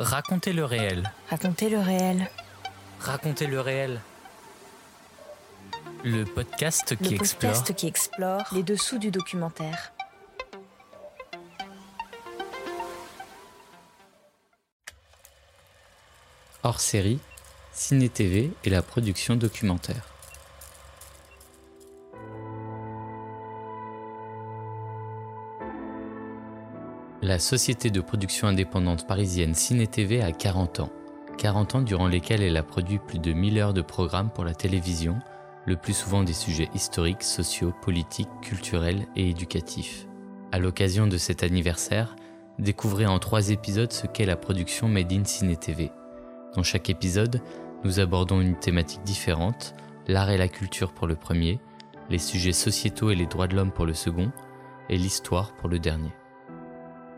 Racontez le réel. Racontez le réel. Racontez le réel. Le podcast qui Le explore podcast qui explore les dessous du documentaire. hors série, Ciné TV et la production documentaire. La société de production indépendante parisienne Ciné TV a 40 ans. 40 ans durant lesquels elle a produit plus de 1000 heures de programmes pour la télévision, le plus souvent des sujets historiques, sociaux, politiques, culturels et éducatifs. À l'occasion de cet anniversaire, découvrez en trois épisodes ce qu'est la production Made in Ciné TV. Dans chaque épisode, nous abordons une thématique différente, l'art et la culture pour le premier, les sujets sociétaux et les droits de l'homme pour le second, et l'histoire pour le dernier.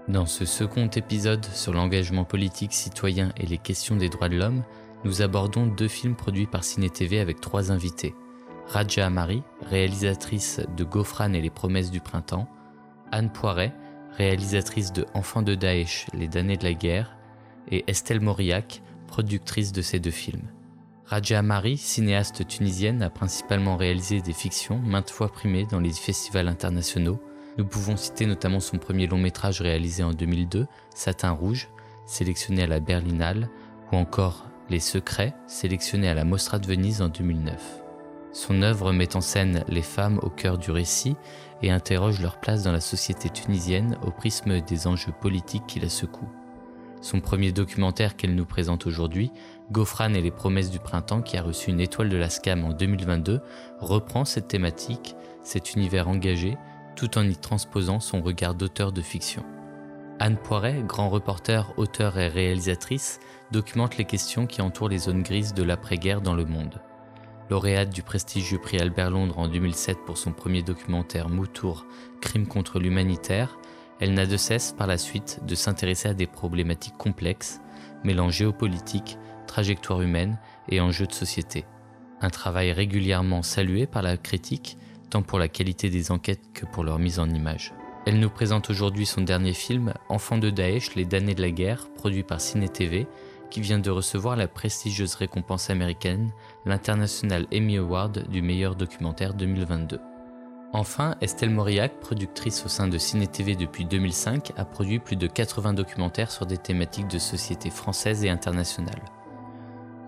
Dans ce second épisode sur l'engagement politique citoyen et les questions des droits de l'homme, nous abordons deux films produits par Ciné TV avec trois invités. Raja Amari, réalisatrice de Gofran et les promesses du printemps, Anne Poiret, réalisatrice de Enfants de Daesh, les damnés de la guerre, et Estelle Mauriac, productrice de ces deux films. Raja Amari, cinéaste tunisienne, a principalement réalisé des fictions maintes fois primées dans les festivals internationaux. Nous pouvons citer notamment son premier long métrage réalisé en 2002, Satin Rouge, sélectionné à la Berlinale, ou encore Les Secrets, sélectionné à la Mostra de Venise en 2009. Son œuvre met en scène les femmes au cœur du récit et interroge leur place dans la société tunisienne au prisme des enjeux politiques qui la secouent. Son premier documentaire qu'elle nous présente aujourd'hui, Gofran et les promesses du printemps, qui a reçu une étoile de la SCAM en 2022, reprend cette thématique, cet univers engagé, tout en y transposant son regard d'auteur de fiction. Anne Poiret, grand reporter, auteur et réalisatrice, documente les questions qui entourent les zones grises de l'après-guerre dans le monde. Lauréate du prestigieux prix Albert Londres en 2007 pour son premier documentaire Moutour, Crime contre l'humanitaire, elle n'a de cesse par la suite de s'intéresser à des problématiques complexes, mêlant géopolitique, trajectoire humaine et enjeux de société. Un travail régulièrement salué par la critique, tant pour la qualité des enquêtes que pour leur mise en image. Elle nous présente aujourd'hui son dernier film, Enfants de Daesh, les damnés de la guerre, produit par Ciné TV, qui vient de recevoir la prestigieuse récompense américaine, l'International Emmy Award du meilleur documentaire 2022. Enfin, Estelle Mauriac, productrice au sein de Ciné TV depuis 2005, a produit plus de 80 documentaires sur des thématiques de société française et internationale.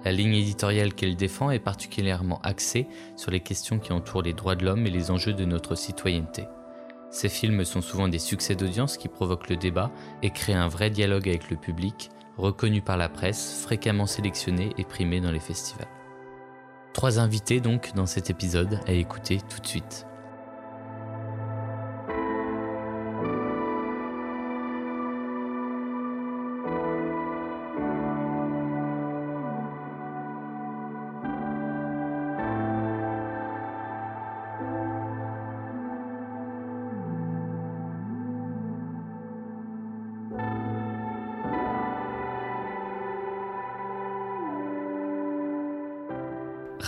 La ligne éditoriale qu'elle défend est particulièrement axée sur les questions qui entourent les droits de l'homme et les enjeux de notre citoyenneté. Ces films sont souvent des succès d'audience qui provoquent le débat et créent un vrai dialogue avec le public, reconnu par la presse, fréquemment sélectionné et primé dans les festivals. Trois invités donc dans cet épisode à écouter tout de suite.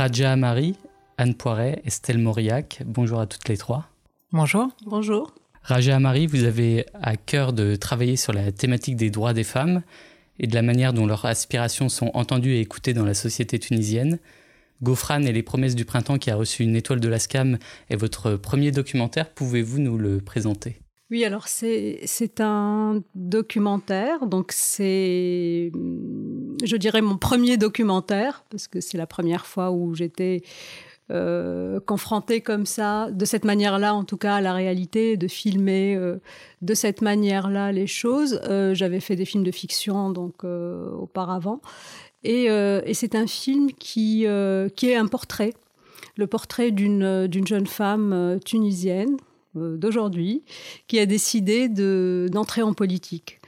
Raja Amari, Anne Poiret, Estelle Mauriac, bonjour à toutes les trois. Bonjour. Bonjour. Raja Amari, vous avez à cœur de travailler sur la thématique des droits des femmes et de la manière dont leurs aspirations sont entendues et écoutées dans la société tunisienne. Gofran et les promesses du printemps qui a reçu une étoile de la SCAM est votre premier documentaire. Pouvez-vous nous le présenter? Oui, alors c'est un documentaire, donc c'est, je dirais, mon premier documentaire, parce que c'est la première fois où j'étais euh, confrontée comme ça, de cette manière-là, en tout cas, à la réalité, de filmer euh, de cette manière-là les choses. Euh, J'avais fait des films de fiction, donc auparavant. Et, c'est un film qui, est un portrait, le portrait d'une jeune femme tunisienne d'aujourd'hui qui a décidé de- d'entrer en politique.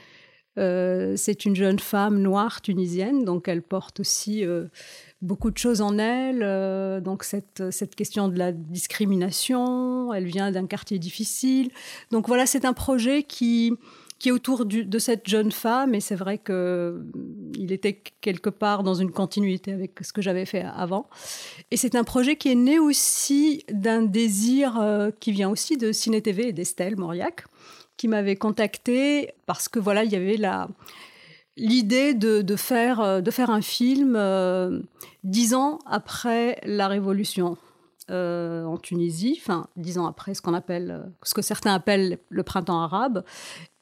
Euh, c'est une jeune femme noire tunisienne, donc elle porte aussi euh, beaucoup de choses en elle. euh, donc cette question de la discrimination, elle vient d'un quartier difficile. Donc voilà, c'est un projet qui, qui est autour de cette jeune femme, et c'est vrai que mm, était quelque part dans une continuité avec ce que j'avais fait avant. Et c'est un projet qui est né aussi d'un désir euh, qui vient aussi de Ciné TV et d'Estelle Mauriac, qui m'avait contacté parce que voilà, il y avait la l'idée de, faire, de faire un film dix ans après la révolution. en Tunisie, enfin dix ans après ce qu'on appelle, ce que certains appellent le printemps arabe,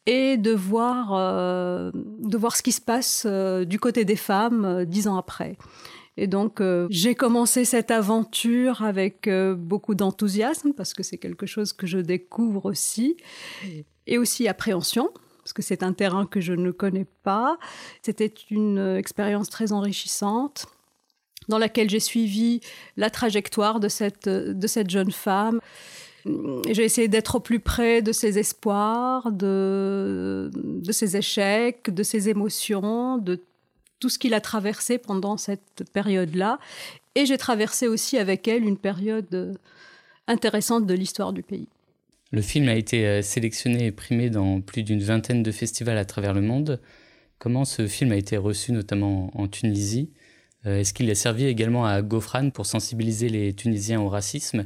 et de voir, de voir ce qui se passe du côté des femmes dix ans après. Et donc, euh, j'ai commencé cette aventure avec euh, beaucoup d'enthousiasme parce que c'est quelque chose que je découvre aussi, et aussi appréhension parce que c'est un terrain que je ne connais pas. C'était une euh, expérience très enrichissante dans laquelle j'ai suivi la trajectoire de cette, de cette jeune femme. J'ai essayé d'être au plus près de ses espoirs, de, ses échecs, de ses émotions, de tout ce qu'il a traversé pendant cette période-là. Et j'ai traversé aussi avec elle une période euh, intéressante de l'histoire du pays. Le film a été euh, sélectionné et primé dans plus d'une vingtaine de festivals à travers le monde. Comment ce film a été reçu, notamment en Tunisie? Euh, Est-ce qu'il a servi également à Gofran pour sensibiliser les Tunisiens au racisme?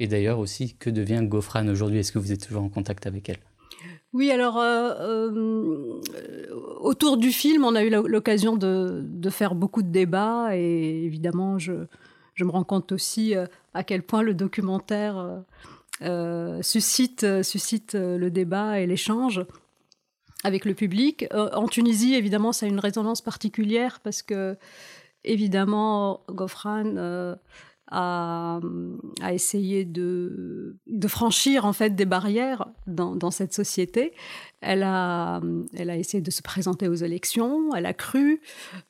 Et d'ailleurs aussi, que devient Gofran aujourd'hui? Est-ce que vous êtes toujours en contact avec elle? Oui, alors euh, euh, autour du film, on a eu l'occasion de, faire beaucoup de débats et évidemment, je, me rends compte aussi euh, à quel point le documentaire suscite, suscite le débat et l'échange avec le public. en Tunisie, évidemment, ça a une résonance particulière parce que, évidemment, Gofran à, essayer de, franchir en fait des barrières dans, cette société. Elle a, elle a essayé de se présenter aux élections, elle a cru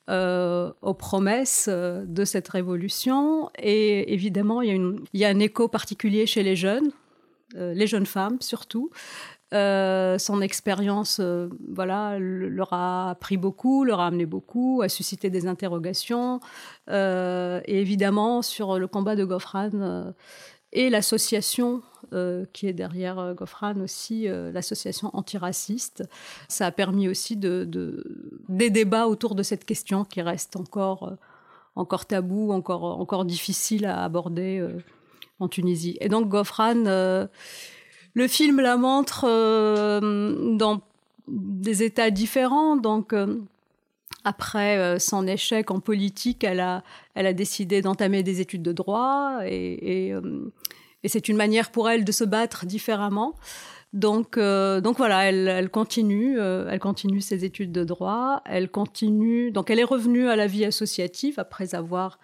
euh, aux promesses de cette révolution et évidemment il y a, une, il y a un écho particulier chez les jeunes, euh, les jeunes femmes surtout, euh, son expérience, euh, voilà, leur a appris beaucoup, leur a amené beaucoup, a suscité des interrogations. Euh, et évidemment, sur le combat de Gofran et l'association qui est derrière Gofran aussi, l'association antiraciste, ça a permis aussi de, des débats autour de cette question qui reste encore, encore tabou, encore, encore difficile à aborder en Tunisie. Et donc Gofran le film la montre euh, dans des états différents. Donc, euh, après euh, son échec en politique, elle a, décidé d'entamer des études de droit et, c'est une manière pour elle de se battre différemment. Donc, donc voilà, elle, continue, elle continue ses études de droit. Elle continue, donc elle est revenue à la vie associative après avoir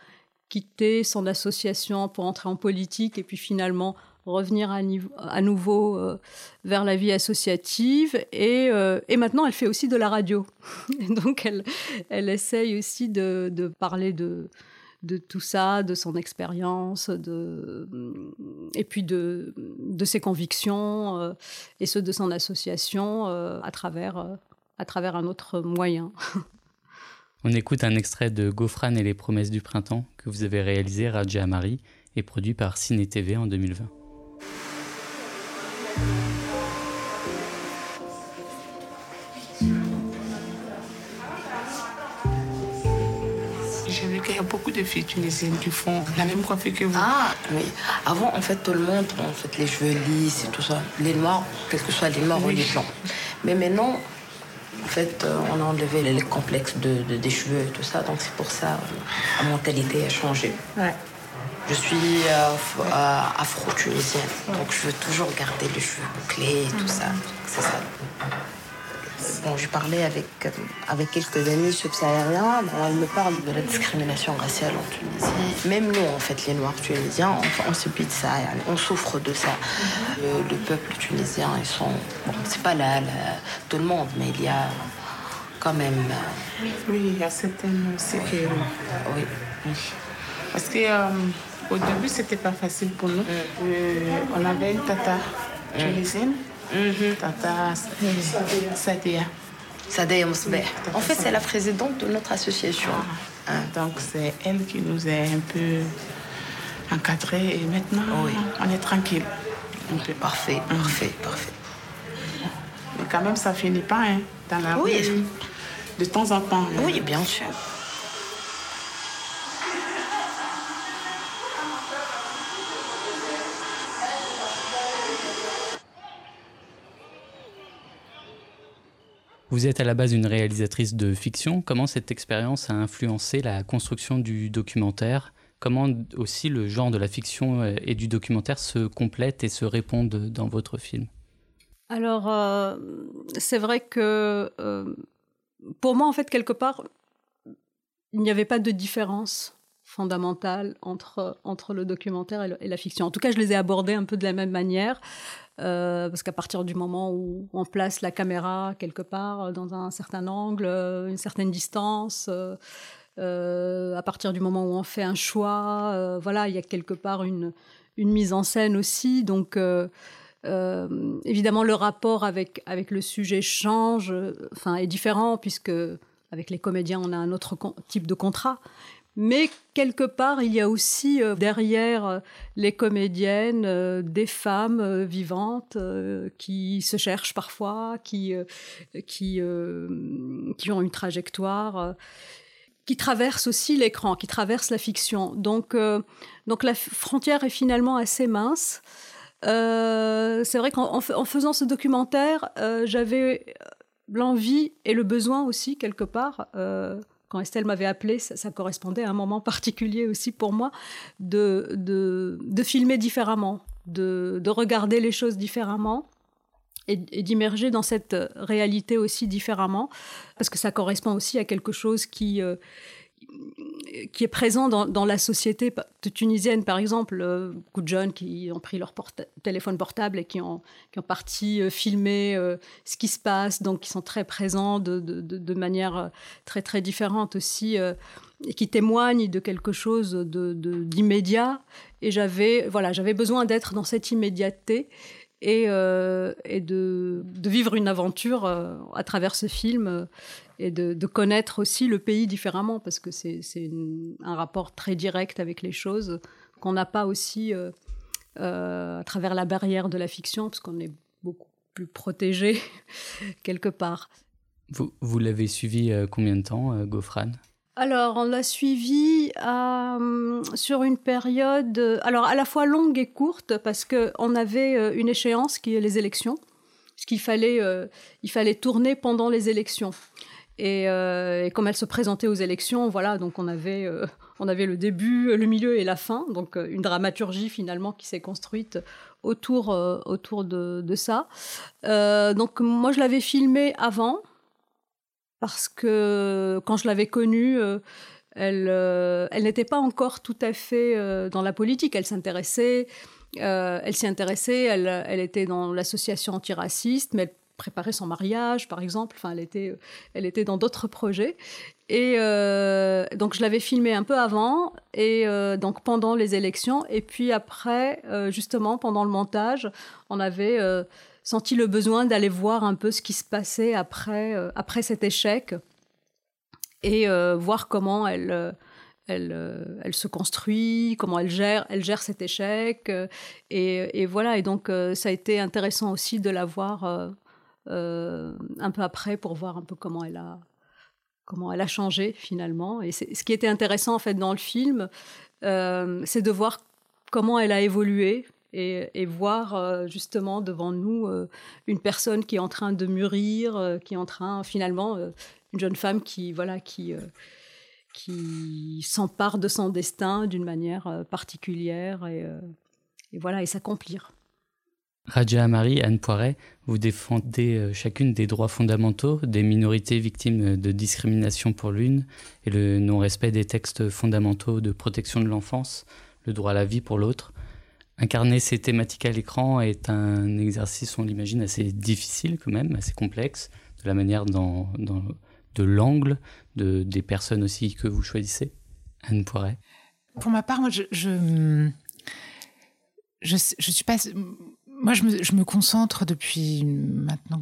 quitté son association pour entrer en politique et puis finalement revenir à, nouveau euh, vers la vie associative. Et, euh, et, maintenant, elle fait aussi de la radio. donc, elle, elle essaye aussi de, parler de, tout ça, de son expérience, et puis de, ses convictions euh, et ceux de son association à, travers, un autre moyen. On écoute un extrait de Gofran et les promesses du printemps que vous avez réalisé, Raja Amari, et produit par Ciné TV en 2020. De filles tunisiennes qui font la même coiffure que vous. Ah oui. Avant, en fait, tout le monde, en fait, les cheveux lisses et tout ça. Les noirs, quel que soit les noirs ou les blancs. Mais maintenant, en fait, euh, on a enlevé les complexes de, des cheveux et tout ça. Donc c'est pour ça que la mentalité a changé. Ouais. Je suis euh, afro-tunisienne, donc je veux toujours garder les cheveux bouclés et tout ça. C'est ça. Bon, j'ai parlé avec, euh, avec quelques amis subsahariens. Bon, ils me parlent de la discrimination raciale en Tunisie. Même nous, en fait, les Noirs tunisiens, on, on subit de ça. On souffre de ça. Le, peuple tunisien, ils sont. Bon, c'est pas là, tout le monde, mais il y a quand même. Euh, oui, il y a certaines séquelles. Oui, oui. Parce que. Au début, c'était pas facile pour nous. Euh, on avait une tata tunisienne, mm-hmm. tata Sadia. Sadia Mousbeh. En fait, c'est la présidente de notre association. Ah. Donc, c'est elle qui nous a un peu encadrés et maintenant, on est tranquille. Parfait, mm. parfait, parfait. Mais quand même, ça finit pas hein, dans la oui. De temps en temps. Oui, bien sûr. Vous êtes à la base une réalisatrice de fiction. Comment cette expérience a influencé la construction du documentaire? Comment aussi le genre de la fiction et du documentaire se complètent et se répondent dans votre film? Alors, euh, c'est vrai que euh, pour moi, en fait, quelque part, il n'y avait pas de différence fondamentale entre, entre le documentaire et, la fiction. En tout cas, je les ai abordés un peu de la même manière. Euh, parce qu'à partir du moment où on place la caméra quelque part dans un certain angle, une certaine distance, euh, à partir du moment où on fait un choix, euh, voilà, il y a quelque part une, une mise en scène aussi. Donc, euh, évidemment, le rapport avec, avec le sujet change, enfin, est différent, puisque avec les comédiens, on a un autre type de contrat. Mais quelque part, il y a aussi derrière les comédiennes des femmes vivantes qui se cherchent parfois, qui, qui, qui ont une trajectoire qui traverse aussi l'écran, qui traverse la fiction. Donc, euh, donc la frontière est finalement assez mince. Euh, c'est vrai qu'en en faisant ce documentaire, euh, j'avais l'envie et le besoin aussi, quelque part, quand Estelle m'avait appelé, ça, correspondait à un moment particulier aussi pour moi, de, de, de filmer différemment, de, de, regarder les choses différemment et, d'immerger dans cette réalité aussi différemment, parce que ça correspond aussi à quelque chose qui, euh, qui est présent dans, la société tunisienne, par exemple, euh, beaucoup de jeunes qui ont pris leur téléphone portable et qui ont, qui ont parti filmer ce qui se passe, donc qui sont très présents de, de, de manière très très différente aussi, et qui témoignent de quelque chose d'immédiat. Et j'avais voilà, j'avais besoin d'être dans cette immédiateté et, euh, de, vivre une aventure euh, à travers ce film euh, et de, connaître aussi le pays différemment parce que c'est un rapport très direct avec les choses qu'on n'a pas aussi à travers la barrière de la fiction parce qu'on est beaucoup plus protégé quelque part. Vous, vous l'avez suivi combien de temps, Gofran alors, on l'a suivi euh, sur une période, euh, alors à la fois longue et courte, parce qu'on avait euh, une échéance qui est les élections, ce qu'il fallait, il fallait tourner pendant les élections. Et, comme elle se présentait aux élections, voilà, donc on avait, on avait le début, le milieu et la fin, donc une dramaturgie finalement qui s'est construite autour, autour de, de ça. donc moi, je l'avais filmé avant parce que quand je l'avais connue, euh, elle, euh, elle n'était pas encore tout à fait euh, dans la politique. Elle s'intéressait, elle s'y intéressait. Elle, elle, était dans l'association antiraciste, mais elle préparait son mariage, par exemple. Enfin, elle était, elle était dans d'autres projets. Et donc, je l'avais filmée un peu avant, et donc pendant les élections, et puis après, justement, pendant le montage, on avait senti le besoin d'aller voir un peu ce qui se passait après, euh, après cet échec et euh, voir comment elle, euh, elle, elle se construit, comment elle gère, elle gère cet échec. Et, et voilà, et donc ça a été intéressant aussi de la voir un peu après pour voir un peu comment elle a, comment elle a changé finalement. Et ce qui était intéressant en fait dans le film, c'est de voir comment elle a évolué et, voir euh, justement devant nous euh, une personne qui est en train de mûrir, euh, qui est en train finalement, une jeune femme qui, voilà, qui, qui s'empare de son destin d'une manière particulière et, voilà, et s'accomplir. Raja Amari, Anne Poiret, vous défendez chacune des droits fondamentaux des minorités victimes de discrimination pour l'une et le non-respect des textes fondamentaux de protection de l'enfance, le droit à la vie pour l'autre. Incarner ces thématiques à l'écran est un exercice, on l'imagine, assez difficile quand même, assez complexe, de la manière de l'angle de, des personnes aussi que vous choisissez. Anne Poiret. Pour ma part, moi, je, je, je, je suis pas moi, je me, je me, concentre depuis maintenant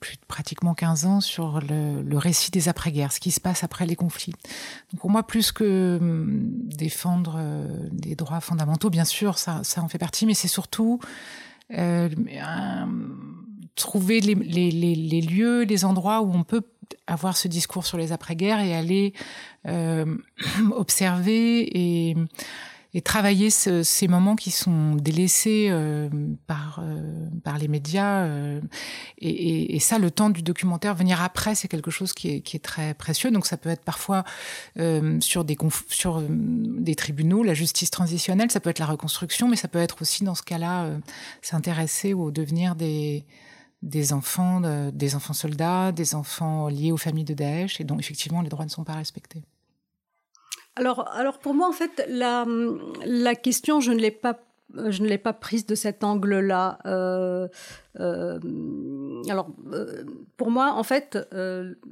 plus, pratiquement 15 ans sur le, le récit des après-guerres, ce qui se passe après les conflits. Donc pour moi, plus que hum, défendre euh, des droits fondamentaux, bien sûr, ça, ça en fait partie, mais c'est surtout euh, trouver les, les, les, les, lieux, les endroits où on peut avoir ce discours sur les après-guerres et aller euh, observer et et travailler ces moments qui sont délaissés euh, par, euh, par les médias. Euh, et, et, ça, le temps du documentaire, venir après, c'est quelque chose qui est, qui est, très précieux. Donc ça peut être parfois sur, des, sur des tribunaux, la justice transitionnelle, ça peut être la reconstruction, mais ça peut être aussi, dans ce cas-là, s'intéresser au devenir des des enfants, des enfants soldats, des enfants liés aux familles de Daesh, et dont effectivement les droits ne sont pas respectés. Alors, alors pour moi, en fait, la, la question, je ne l'ai pas je ne l'ai pas prise de cet angle-là. Euh, euh, alors, euh, pour moi, en fait,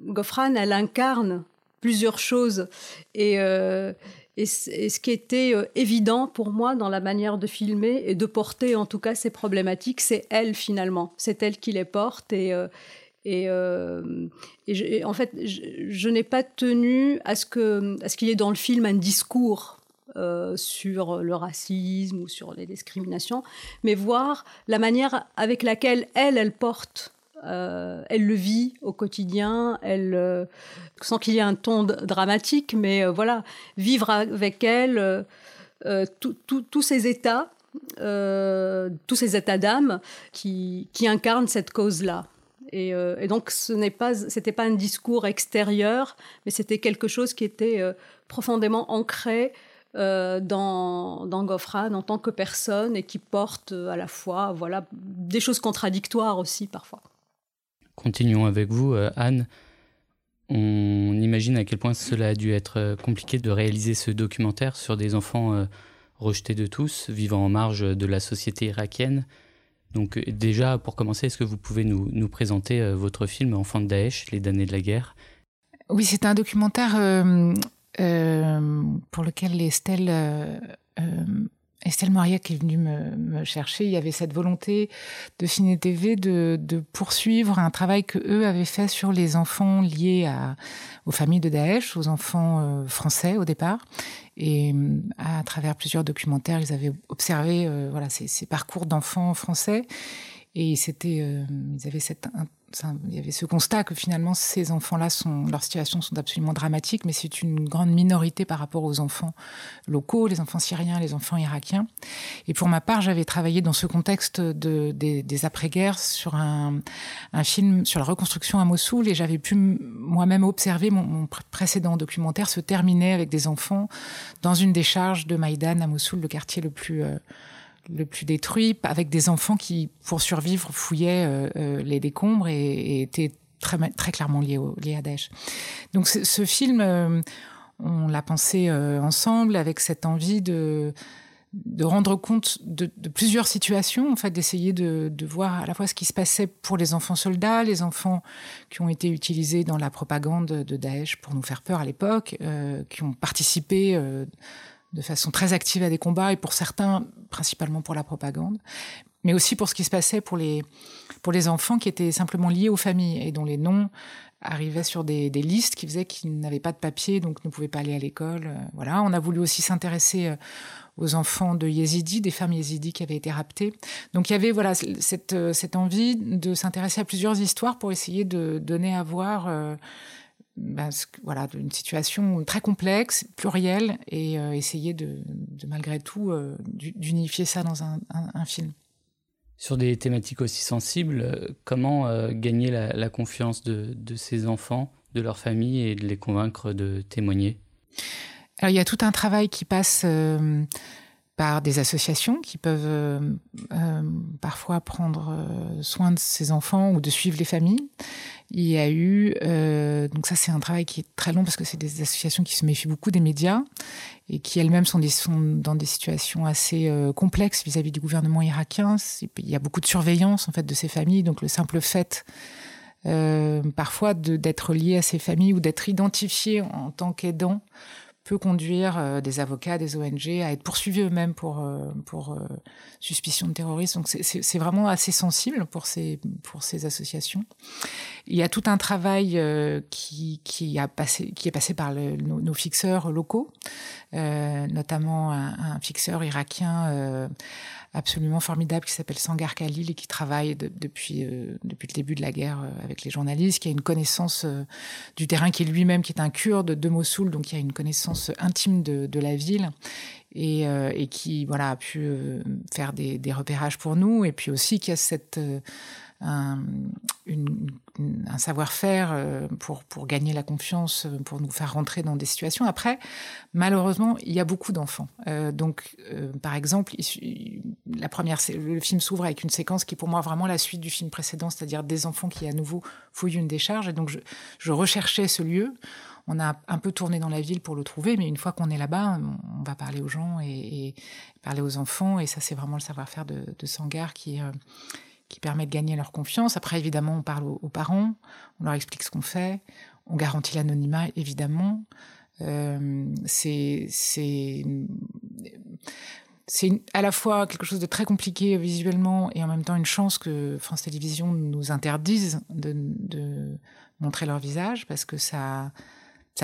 Goffran, elle incarne plusieurs choses. Et, et, ce qui était évident pour moi dans la manière de filmer et de porter, en tout cas, ces problématiques, c'est elle, finalement. C'est elle qui les porte. Et, et, euh, en fait, je, n'ai pas tenu à ce qu'il y ait dans le film un discours euh, sur le racisme ou sur les discriminations, mais voir la manière avec laquelle elle, elle porte, euh, elle le vit au quotidien, sans qu'il y ait un ton dramatique, mais voilà, vivre avec elle tous ces états, tous ces états d'âme qui incarnent cette cause-là. Euh, et, donc, ce n'est pas, c'était pas un discours extérieur, mais c'était quelque chose qui était euh, profondément ancré euh, dans, dans Goffran en tant que personne et qui porte à la fois, voilà, des choses contradictoires aussi parfois. Continuons avec vous, Anne. On imagine à quel point cela a dû être compliqué de réaliser ce documentaire sur des enfants rejetés de tous, vivant en marge de la société irakienne. Donc euh, déjà, pour commencer, est-ce que vous pouvez nous, présenter euh, votre film Enfant de Daesh, les damnés de la guerre? Oui, c'est un documentaire euh, pour lequel Estelle Estelle Mariac est venue me, chercher. Il y avait cette volonté de Ciné TV de, poursuivre un travail que eux avaient fait sur les enfants liés aux familles de Daesh, aux enfants euh, français au départ. Et euh, à travers plusieurs documentaires, ils avaient observé euh, voilà ces parcours d'enfants français. Et c'était, ils avaient cette il y avait ce constat que finalement ces enfants-là sont leurs situations sont absolument dramatiques, mais c'est une grande minorité par rapport aux enfants locaux, les enfants syriens, les enfants irakiens. Et pour ma part, j'avais travaillé dans ce contexte de, des, après-guerres sur un, un, film sur la reconstruction à Mossoul, et j'avais pu moi-même observer mon, mon, précédent documentaire se terminer avec des enfants dans une décharge de Maïdan à Mossoul, le quartier le plus euh, le plus détruit, avec des enfants qui, pour survivre, fouillaient euh, euh, les décombres et, étaient très, très clairement liés, au, liés à Daesh. Donc ce, film, euh, on l'a pensé ensemble avec cette envie de de rendre compte de, plusieurs situations, en fait, d'essayer de, de, voir à la fois ce qui se passait pour les enfants soldats, les enfants qui ont été utilisés dans la propagande de Daesh pour nous faire peur à l'époque, qui ont participé de façon très active à des combats et pour certains, principalement pour la propagande, mais aussi pour ce qui se passait pour les, pour les enfants qui étaient simplement liés aux familles et dont les noms arrivaient sur des, listes qui faisaient qu'ils n'avaient pas de papier, donc ne pouvaient pas aller à l'école. Euh, voilà, on a voulu aussi s'intéresser euh, aux enfants de yézidis, des femmes yézidis qui avaient été raptées. Donc il y avait voilà cette, euh, cette envie de s'intéresser à plusieurs histoires pour essayer de donner à voir ben, voilà, une situation très complexe, plurielle, et euh, essayer de, malgré tout euh, d'unifier ça dans un, film. Sur des thématiques aussi sensibles, euh, comment gagner la, confiance de, ces enfants, de leur famille, et de les convaincre de témoigner? Alors, il y a tout un travail qui passe par des associations qui peuvent parfois prendre soin de ces enfants ou de suivre les familles. Il y a eu, euh, donc ça c'est un travail qui est très long parce que c'est des associations qui se méfient beaucoup des médias et qui elles-mêmes sont, dans des situations assez euh, complexes vis-à-vis du gouvernement irakien. Il y a beaucoup de surveillance en fait de ces familles, donc le simple fait euh, parfois d'être lié à ces familles ou d'être identifié en tant qu'aidant peut conduire euh, des avocats, des ONG à être poursuivis eux-mêmes pour, euh, pour euh, suspicion de terrorisme. Donc c'est vraiment assez sensible pour ces, pour ces associations. Il y a tout un travail qui, qui, a passé, qui est passé par nos, fixeurs locaux, notamment un, un, fixeur irakien absolument formidable qui s'appelle Sangar Khalil et qui travaille depuis, euh, depuis le début de la guerre euh, avec les journalistes, qui a une connaissance euh, du terrain, qui est lui-même qui est un kurde de Mossoul, donc qui a une connaissance intime de, la ville et, et, qui voilà a pu faire des, repérages pour nous et puis aussi qui a cette un, un savoir-faire euh, pour, pour gagner la confiance, euh, pour nous faire rentrer dans des situations. Après, malheureusement, il y a beaucoup d'enfants. Euh, donc, euh, par exemple, la première, le film s'ouvre avec une séquence qui pour moi vraiment la suite du film précédent, c'est-à-dire des enfants qui à nouveau fouillent une décharge. Et donc, je, recherchais ce lieu. On a un peu tourné dans la ville pour le trouver, mais une fois qu'on est là-bas, on va parler aux gens et, parler aux enfants. Et ça, c'est vraiment le savoir-faire de, Sangar qui, euh, qui permet de gagner leur confiance. Après, évidemment, on parle aux, parents, on leur explique ce qu'on fait, on garantit l'anonymat, évidemment. Euh, c'est à la fois quelque chose de très compliqué visuellement et en même temps une chance que France Télévisions nous interdise de, de montrer leur visage parce que ça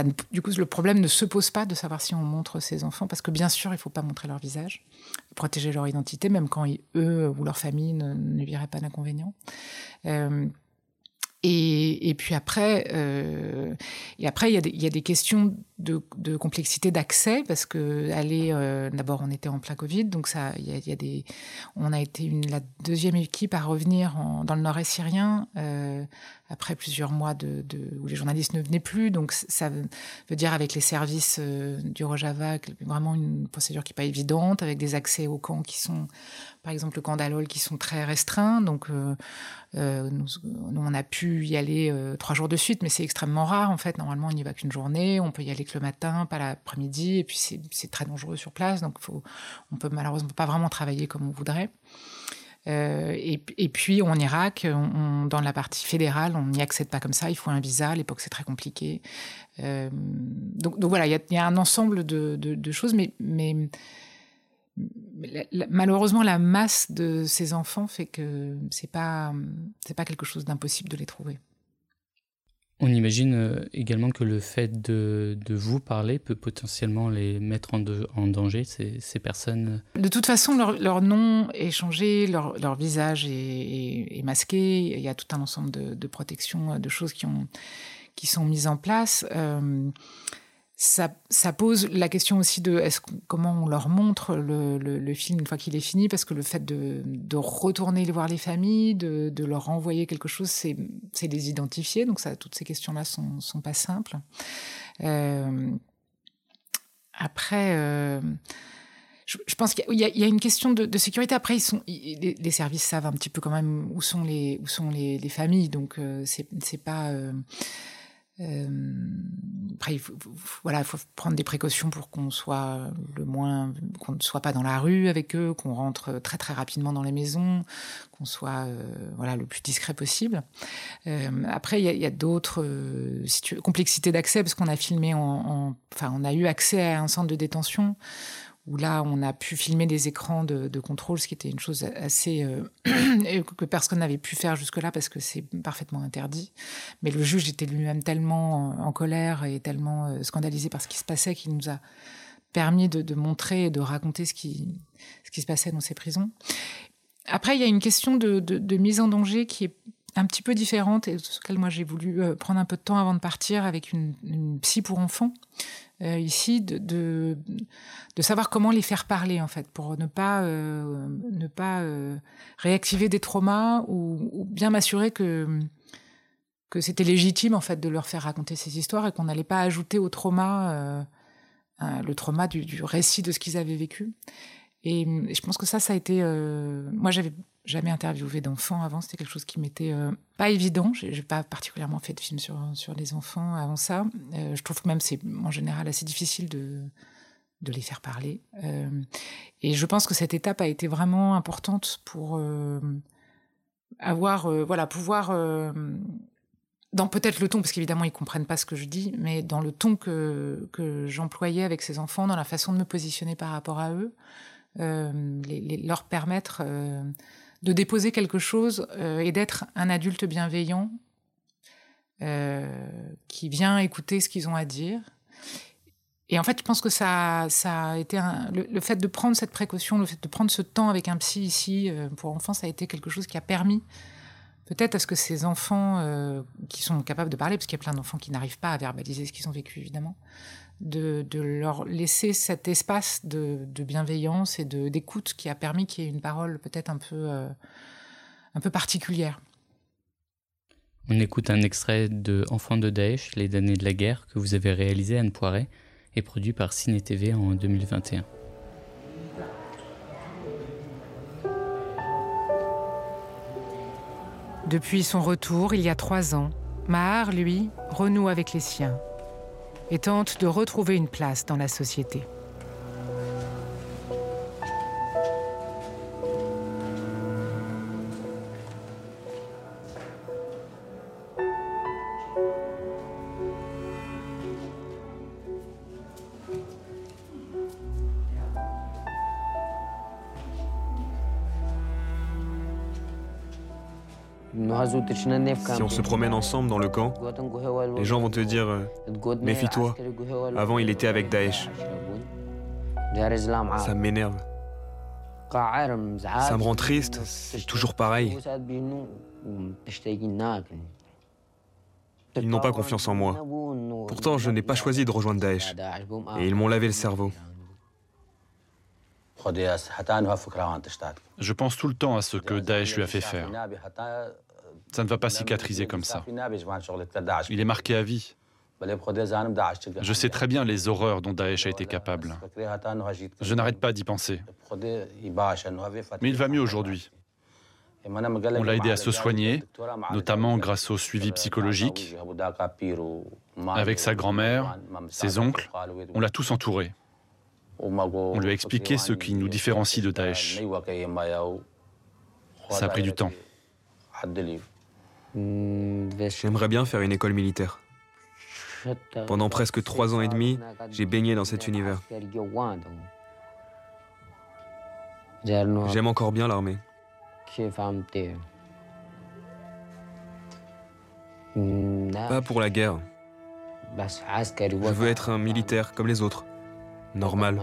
du coup, le problème ne se pose pas de savoir si on montre ses enfants, parce que bien sûr, il ne faut pas montrer leur visage, protéger leur identité, même quand eux ou leur famille ne, ne pas d'inconvénient. Euh, et, puis après, euh, et après, il y, a des, questions de, complexité d'accès parce que euh, d'abord, on était en plein Covid, donc ça, il y des, on a été la deuxième équipe à revenir en, dans le Nord-Est syrien euh, après plusieurs mois où les journalistes ne venaient plus, donc ça veut dire avec les services euh, du Rojava, vraiment une procédure qui n'est pas évidente, avec des accès aux camps qui sont par exemple le camp d'Alol qui sont très restreints. Donc euh, euh, nous, on a pu y aller trois jours de suite, mais c'est extrêmement rare en fait. Normalement, on n'y va qu'une journée. On peut y aller que le matin, pas l'après-midi, et puis c'est très dangereux sur place. Donc faut, on peut malheureusement pas vraiment travailler comme on voudrait. Euh, et, puis en Irak, on, dans la partie fédérale, on n'y accède pas comme ça. Il faut un visa. À l'époque, c'est très compliqué. Euh, donc, voilà, il y, a un ensemble de, choses, mais, mais malheureusement, la masse de ces enfants fait que c'est pas pas quelque chose d'impossible de les trouver. On imagine euh, également que le fait de, vous parler peut potentiellement les mettre en, danger, ces, personnes. De toute façon, leur, nom est changé, leur, visage est, masqué. Il y a tout un ensemble de, protections, de choses qui sont mises en place. Euh, ça, ça, pose la question aussi de est-ce comment on leur montre le, le, le film une fois qu'il est fini? Parce que le fait de, de retourner voir les familles de, de leur envoyer quelque chose c'est les identifier donc ça toutes ces questions là sont, sont pas simples euh, après euh, je, pense qu'il y, y, a une question de, de sécurité. Après, ils sont, les, les, services savent un petit peu quand même où sont les, où sont les, les familles, donc euh, c'est pas. Euh, euh, après, il faut, prendre des précautions pour qu'on soit le moins, qu'on ne soit pas dans la rue avec eux, qu'on rentre très très rapidement dans les maisons, qu'on soit euh, voilà le plus discret possible. Euh, après, il y a, d'autres euh, complexités d'accès parce qu'on a filmé en, enfin, on a eu accès à un centre de détention où là, on a pu filmer des écrans de, contrôle, ce qui était une chose assez euh, que personne n'avait pu faire jusque-là parce que c'est parfaitement interdit. Mais le juge était lui-même tellement en colère et tellement euh, scandalisé par ce qui se passait qu'il nous a permis de, de, montrer et de raconter ce qui, ce qui se passait dans ces prisons. Après, il y a une question de, de mise en danger qui est un petit peu différente et sur laquelle moi j'ai voulu euh, prendre un peu de temps avant de partir avec une, psy pour enfants euh, ici de, de, savoir comment les faire parler en fait pour ne pas euh, ne pas réactiver des traumas ou, ou bien m'assurer que que c'était légitime en fait de leur faire raconter ces histoires et qu'on n'allait pas ajouter au trauma le trauma du, du récit de ce qu'ils avaient vécu et, et, je pense que ça ça a été euh, moi j'avais jamais interviewé d'enfants avant. C'était quelque chose qui m'était euh, pas évident. J'ai pas particulièrement fait de film sur sur les enfants avant ça. Euh, je trouve que même c'est en général assez difficile de de les faire parler. Euh, et je pense que cette étape a été vraiment importante pour avoir voilà pouvoir dans peut-être le ton, parce qu'évidemment ils comprennent pas ce que je dis, mais dans le ton que, que j'employais avec ces enfants, dans la façon de me positionner par rapport à eux, les, leur permettre euh, de déposer quelque chose euh, et d'être un adulte bienveillant euh, qui vient écouter ce qu'ils ont à dire. Et en fait, je pense que ça, ça a été le, fait de prendre cette précaution, le fait de prendre ce temps avec un psy ici euh, pour enfants, ça a été quelque chose qui a permis peut-être à ce que ces enfants euh, qui sont capables de parler, parce qu'il y a plein d'enfants qui n'arrivent pas à verbaliser ce qu'ils ont vécu, évidemment, de, leur laisser cet espace de, bienveillance et d'écoute qui a permis qu'il y ait une parole peut-être un peu, euh, un peu particulière. On écoute un extrait de Enfants de Daesh, les damnés de la guerre, que vous avez réalisé Anne Poiret et produit par Ciné TV en 2021. Depuis son retour, il y a trois ans, Mahar, lui, renoue avec les siens et tente de retrouver une place dans la société. Si on se promène ensemble dans le camp, les gens vont te dire euh, Méfie-toi, avant il était avec Daesh. Ça m'énerve. Ça me rend triste, c'est toujours pareil. Ils n'ont pas confiance en moi. Pourtant, je n'ai pas choisi de rejoindre Daesh. Et ils m'ont lavé le cerveau. Je pense tout le temps à ce que Daesh lui a fait faire. Ça ne va pas cicatriser comme ça. Il est marqué à vie. Je sais très bien les horreurs dont Daesh a été capable. Je n'arrête pas d'y penser. Mais il va mieux aujourd'hui. On l'a aidé à se soigner, notamment grâce au suivi psychologique. Avec sa grand-mère, ses oncles, on l'a tous entouré. On lui a expliqué ce qui nous différencie de Daesh. Ça a pris du temps. J'aimerais bien faire une école militaire. Pendant presque trois ans et demi, j'ai baigné dans cet univers. J'aime encore bien l'armée. Pas pour la guerre. Je veux être un militaire comme les autres normal,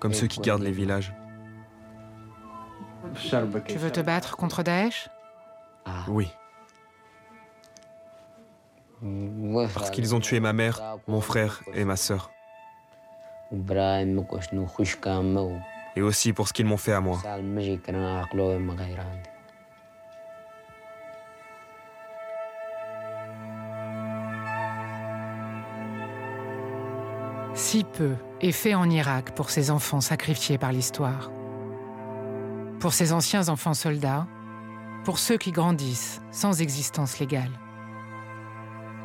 comme ceux qui gardent les villages. Tu veux te battre contre Daesh? Oui. Parce qu'ils ont tué ma mère, mon frère et ma sœur. Et aussi pour ce qu'ils m'ont fait à moi. Si peu est fait en Irak pour ces enfants sacrifiés par l'histoire. Pour ces anciens enfants soldats, pour ceux qui grandissent sans existence légale.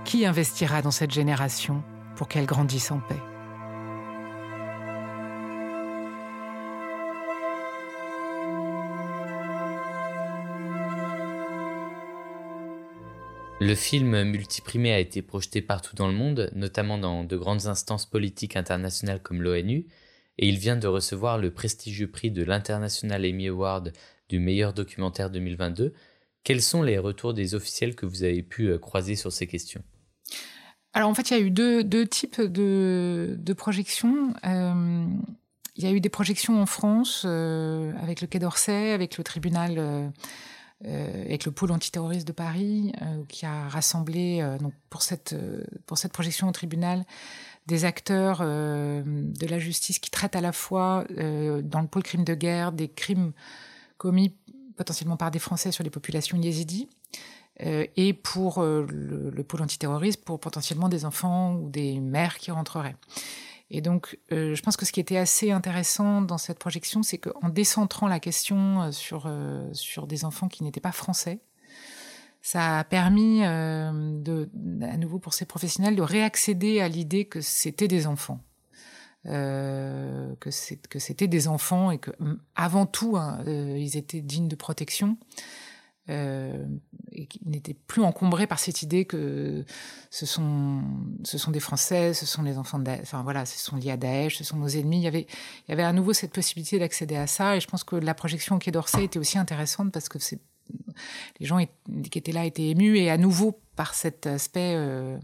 Qui investira dans cette génération pour qu'elle grandisse en paix? Le film multiprimé a été projeté partout dans le monde, notamment dans de grandes instances politiques internationales comme l'ONU, et il vient de recevoir le prestigieux prix de l'International Emmy Award du meilleur documentaire 2022. Quels sont les retours des officiels que vous avez pu euh, croiser sur ces questions? Alors en fait, il y a eu deux, types de, projections. Euh, il y a eu des projections en France euh, avec le Quai d'Orsay, avec le tribunal avec le pôle antiterroriste de Paris, qui a rassemblé donc pour cette pour cette projection au tribunal des acteurs de la justice qui traitent à la fois dans le pôle crime de guerre des crimes commis potentiellement par des Français sur les populations yézidis, et pour le, le, pôle antiterroriste pour potentiellement des enfants ou des mères qui rentreraient. Et donc, euh, je pense que ce qui était assez intéressant dans cette projection, c'est qu'en décentrant la question euh, sur, euh, sur des enfants qui n'étaient pas français, ça a permis, de, à nouveau pour ces professionnels, de réaccéder à l'idée que c'était des enfants. Euh, que c'était des enfants et que avant tout hein, ils étaient dignes de protection euh, et qui n'était plus encombré par cette idée que ce sont, ce sont des Français, ce sont les enfants de enfin voilà, ce sont liés à Daesh, ce sont nos ennemis. Il y avait, il y avait à nouveau cette possibilité d'accéder à ça, et je pense que la projection au Quai d'Orsay était aussi intéressante parce que c'est, les gens qui étaient là étaient émus, et à nouveau par cet aspect euh,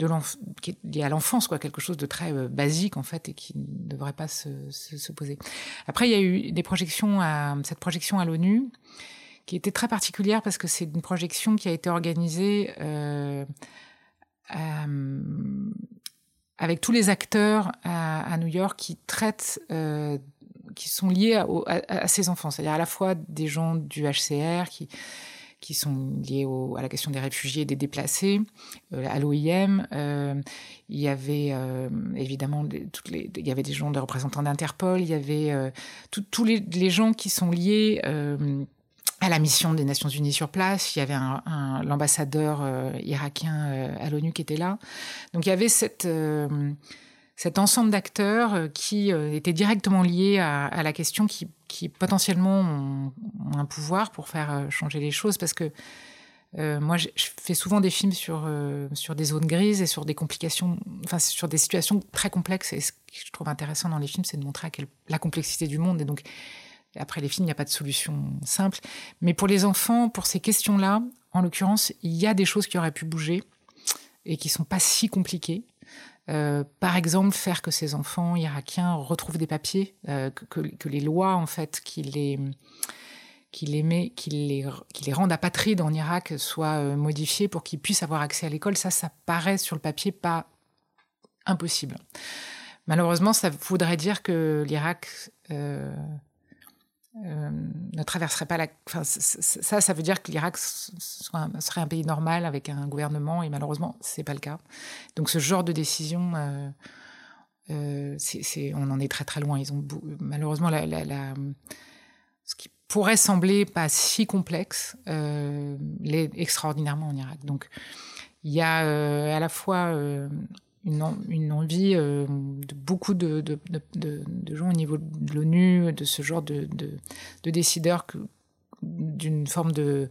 de qui est lié à l'enfance, quoi, quelque chose de très euh, basique en fait et qui ne devrait pas se, se, se, poser. Après, il y a eu des projections cette projection à l'ONU qui était très particulière parce que c'est une projection qui a été organisée avec tous les acteurs à, New York qui traitent, qui sont liés à ces enfants, c'est-à-dire à la fois des gens du HCR qui qui sont liés à la question des réfugiés et des déplacés, euh, à l'OIM. Euh, il y avait euh, évidemment toutes les, il y avait des gens, des représentants d'Interpol, il y avait tous les, gens qui sont liés à la mission des Nations Unies sur place. Il y avait l'ambassadeur irakien à l'ONU qui était là. Donc il y avait cette cet ensemble d'acteurs euh, qui euh, étaient directement liés à, la question qui, qui potentiellement ont, un pouvoir pour faire euh, changer les choses parce que moi, je, fais souvent des films sur, sur des zones grises et sur des complications, enfin, sur des situations très complexes. Et ce que je trouve intéressant dans les films, c'est de montrer la complexité du monde. Et donc, après les films, il n'y a pas de solution simple. Mais pour les enfants, pour ces questions-là, en l'occurrence, il y a des choses qui auraient pu bouger et qui sont pas si compliquées. Euh, par exemple, faire que ces enfants irakiens retrouvent des papiers, euh, que, les lois en fait qui les qui les, met, qui les, rendent apatrides en Irak soient euh, modifiées pour qu'ils puissent avoir accès à l'école, ça, ça paraît sur le papier pas impossible. Malheureusement, ça voudrait dire que l'Irak ne traverserait pas la. Enfin, ça, ça veut dire que l'Irak serait un pays normal avec un gouvernement, et malheureusement, c'est pas le cas. Donc, ce genre de décision, euh, euh, on en est très très loin. Ils ont malheureusement la, ce qui pourrait sembler pas si complexe l'est extraordinairement en Irak. Donc, il y a à la fois une, envie euh, de beaucoup de, gens au niveau de l'ONU, de ce genre de, décideurs, d'une forme de,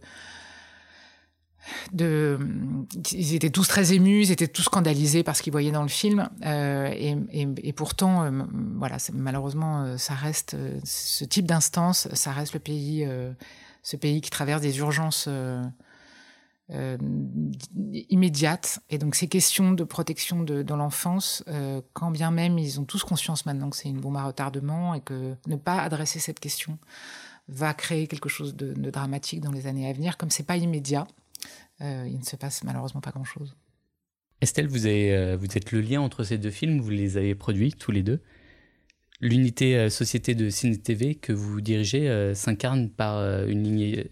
ils étaient tous très émus, ils étaient tous scandalisés par ce qu'ils voyaient dans le film, euh, et, et, pourtant, euh, voilà, malheureusement, ça reste ce type d'instance, ça reste le pays, ce pays qui traverse des urgences euh, immédiate. Et donc ces questions de protection dans l'enfance, euh, quand bien même ils ont tous conscience maintenant que c'est une bombe à retardement et que ne pas adresser cette question va créer quelque chose de, dramatique dans les années à venir, comme c'est pas immédiat, euh, il ne se passe malheureusement pas grand-chose. Estelle, vous, avez, vous êtes le lien entre ces deux films, vous les avez produits tous les deux. L'unité Société de Ciné TV que vous dirigez s'incarne par une ligne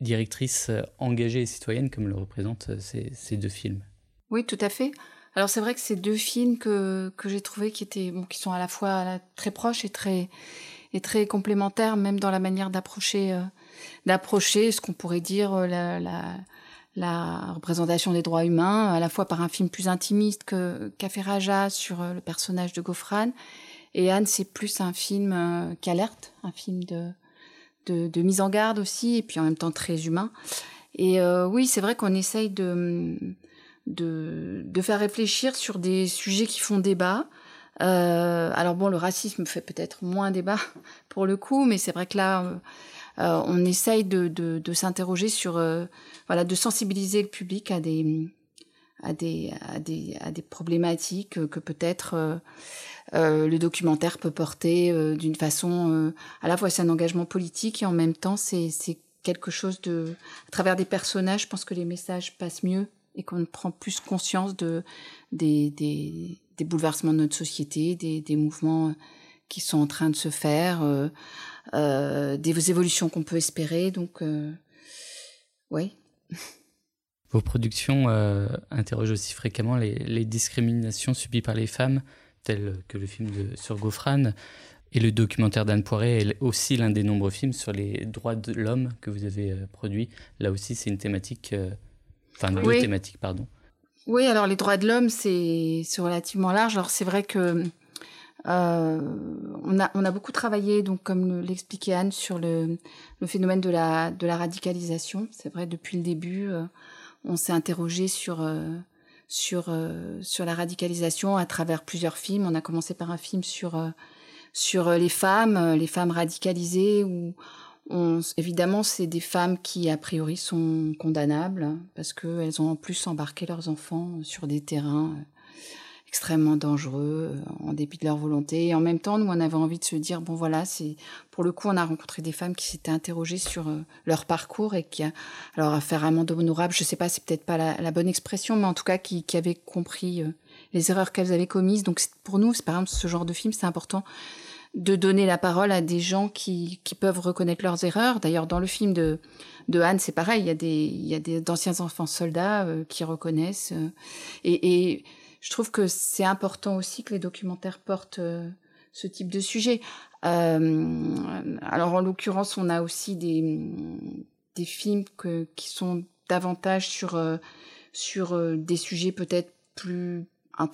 directrice euh, engagée et citoyenne comme le représentent euh, ces, deux films. Oui, tout à fait. Alors c'est vrai que ces deux films que, que j'ai trouvé qui étaient qui sont à la fois très proches et très et très complémentaires, même dans la manière d'approcher euh, d'approcher ce qu'on pourrait dire la, la, la, représentation des droits humains, à la fois par un film plus intimiste que Café Raja sur le personnage de Gofran, et Anne c'est plus un film qui alerte, un film de de, mise en garde aussi, et puis en même temps très humain. Et euh, oui, c'est vrai qu'on essaye de, de, faire réfléchir sur des sujets qui font débat. Euh, alors bon, le racisme fait peut-être moins débat pour le coup, mais c'est vrai que là, euh, on essaye de, de, s'interroger sur, voilà, de sensibiliser le public à des, à des, à des, à des problématiques que peut-être euh, le documentaire peut porter euh, d'une façon euh, à la fois c'est un engagement politique et en même temps c'est quelque chose de à travers des personnages je pense que les messages passent mieux et qu'on prend plus conscience de des, des, des, bouleversements de notre société des, des mouvements qui sont en train de se faire des évolutions qu'on peut espérer. Donc oui vos productions interrogent aussi fréquemment les, les discriminations subies par les femmes tel que le film de, sur Gofran. Et le documentaire d'Anne Poiré est aussi l'un des nombreux films sur les droits de l'homme que vous avez euh, produit. Là aussi, c'est une thématique, euh, enfin deux thématiques, pardon. Oui, alors les droits de l'homme, c'est relativement large. Alors c'est vrai que euh, on, a, on a beaucoup travaillé, donc comme l'expliquait Anne, sur le, le, phénomène de la, de la radicalisation. C'est vrai, depuis le début, on s'est interrogé sur sur euh, sur la radicalisation à travers plusieurs films. On a commencé par un film sur euh, sur euh, les femmes, les femmes radicalisées où on, évidemment, c'est des femmes qui, a priori, sont condamnables parce qu'elles ont en plus embarqué leurs enfants sur des terrains extrêmement dangereux en dépit de leur volonté. Et en même temps, nous, on avait envie de se dire, bon voilà, c'est pour le coup, on a rencontré des femmes qui s'étaient interrogées sur leur parcours et qui, alors à faire amende honorable, je sais pas, c'est peut-être pas la, bonne expression, mais en tout cas qui, avaient compris les erreurs qu'elles avaient commises. Donc pour nous, par exemple, ce genre de film, c'est important de donner la parole à des gens qui, qui peuvent reconnaître leurs erreurs. D'ailleurs, dans le film de, de Anne, c'est pareil. Il y a des, il d'anciens enfants soldats euh, qui reconnaissent. Euh, et, je trouve que c'est important aussi que les documentaires portent euh, ce type de sujet. alors, en l'occurrence, on a aussi des, des films qui sont davantage sur, sur des sujets peut-être plus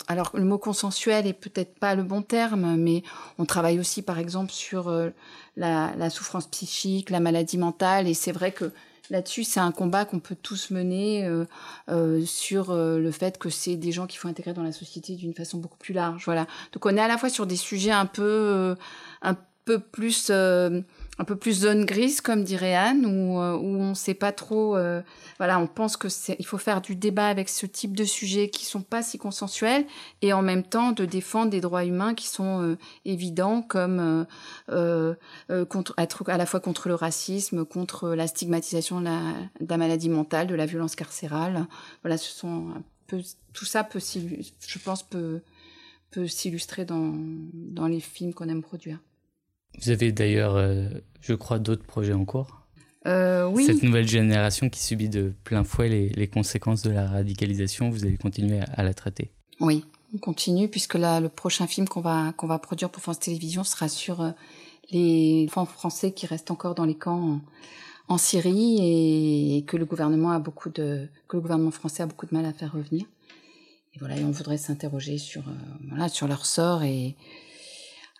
alors le mot consensuel est peut-être pas le bon terme, mais on travaille aussi par exemple sur euh, la, souffrance psychique, la maladie mentale, et c'est vrai que là-dessus c'est un combat qu'on peut tous mener euh, euh, sur le fait que c'est des gens qu'il faut intégrer dans la société d'une façon beaucoup plus large. Voilà. Donc on est à la fois sur des sujets un peu un peu plus un peu plus zone grise, comme dirait Anne, où, euh, où on ne sait pas trop. Euh, voilà, on pense que il faut faire du débat avec ce type de sujets qui sont pas si consensuels, et en même temps de défendre des droits humains qui sont euh, évidents, comme contre, être à la fois contre le racisme, contre la stigmatisation de la, de la, maladie mentale, de la violence carcérale. Voilà, ce sont un peu, tout ça peut, je pense, peut, peut s'illustrer dans, dans les films qu'on aime produire. Vous avez d'ailleurs, euh, je crois, d'autres projets en cours euh, oui. Cette nouvelle génération qui subit de plein fouet les, conséquences de la radicalisation, vous allez continuer à, la traiter? Oui, on continue puisque là, le prochain film qu'on va, qu'on va produire pour France Télévisions sera sur euh, les enfants français qui restent encore dans les camps en, Syrie et, que le gouvernement a beaucoup de, que le gouvernement français a beaucoup de mal à faire revenir. Et voilà, et on voudrait s'interroger sur, voilà, sur leur sort et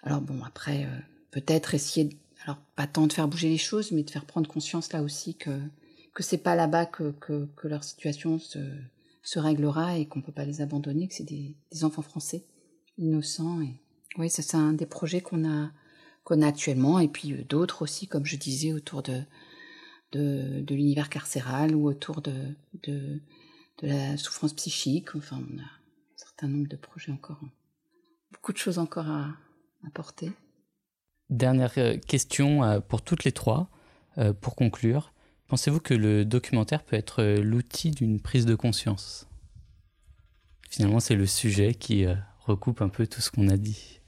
alors bon après peut-être essayer, alors pas tant de faire bouger les choses, mais de faire prendre conscience là aussi que que c'est pas là-bas que, que, leur situation se, se réglera et qu'on peut pas les abandonner, que c'est des, des, enfants français innocents. Et oui, c'est un des projets qu'on a qu'on a actuellement, et puis euh, d'autres aussi, comme je disais, autour de de, l'univers carcéral ou autour de, de de la souffrance psychique. Enfin, on a un certain nombre de projets encore, beaucoup de choses encore à, à porter. Dernière euh, question euh, pour toutes les trois, euh, pour conclure. Pensez-vous que le documentaire peut être l'outil d'une prise de conscience? Finalement, c'est le sujet qui recoupe un peu tout ce qu'on a dit.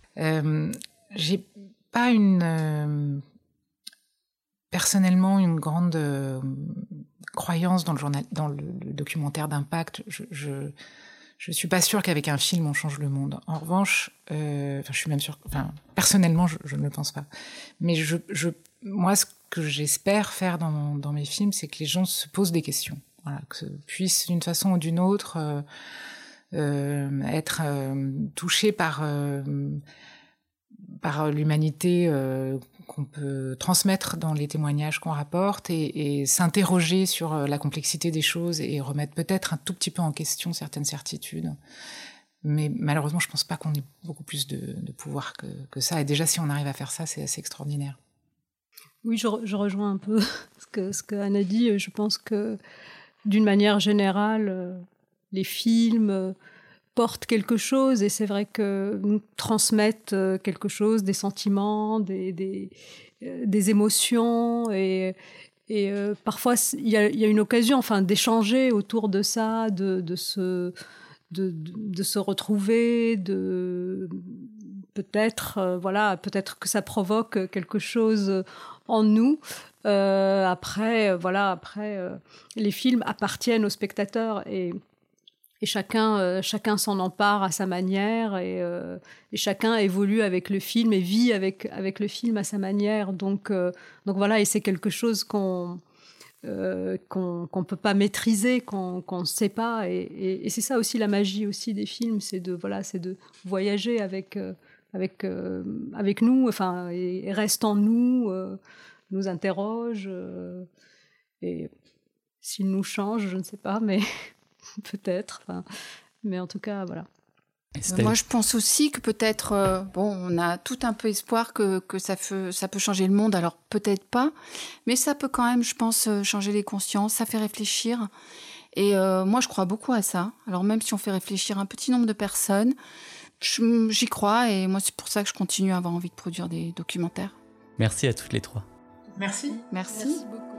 J'ai pas une personnellement une grande croyance dans le documentaire d'impact. je suis pas sûre qu'avec un film on change le monde. En revanche, euh, enfin, je suis même sûre, enfin, personnellement, je, je, ne le pense pas. Mais je, je moi, ce que j'espère faire dans, dans, mes films, c'est que les gens se posent des questions, voilà, que puissent d'une façon ou d'une autre euh, euh, être euh, touchés par euh, par l'humanité euh, qu'on peut transmettre dans les témoignages qu'on rapporte et, s'interroger sur euh, la complexité des choses et remettre peut-être un tout petit peu en question certaines certitudes. Mais malheureusement, je pense pas qu'on ait beaucoup plus de, pouvoir que, ça. Et déjà, si on arrive à faire ça, c'est assez extraordinaire. Oui, je, rejoins un peu ce que, ce que Anne a dit. Je pense que d'une manière générale, euh, les films, portent quelque chose et c'est vrai que nous transmettent euh, quelque chose, des sentiments, des, des, euh, émotions et, et euh, parfois il y, a, y, a, une occasion enfin d'échanger autour de ça, de, de, se, de, de, se retrouver, de peut-être voilà peut-être que ça provoque quelque chose en nous. Après voilà après les films appartiennent aux spectateurs et et chacun, euh, chacun s'en empare à sa manière et, euh, et, chacun évolue avec le film et vit avec, avec le film à sa manière. Donc, euh, donc voilà, et c'est quelque chose qu'on qu'on ne peut pas maîtriser, qu'on ne sait pas. Et, c'est ça aussi la magie aussi des films, c'est de, voilà, de voyager avec, avec, avec nous, enfin, et, reste en nous, nous interroge. et s'il nous change, je ne sais pas, mais peut-être. Enfin, mais en tout cas, voilà. Moi, je pense aussi que peut-être, euh, bon, on a tout un peu espoir que, que ça, fait, ça peut changer le monde. Alors peut-être pas, mais ça peut quand même, je pense, euh, changer les consciences. Ça fait réfléchir. Et euh, moi, je crois beaucoup à ça. Alors même si on fait réfléchir un petit nombre de personnes, j'y crois et moi, c'est pour ça que je continue à avoir envie de produire des documentaires. Merci à toutes les trois. Merci. Merci. Merci beaucoup.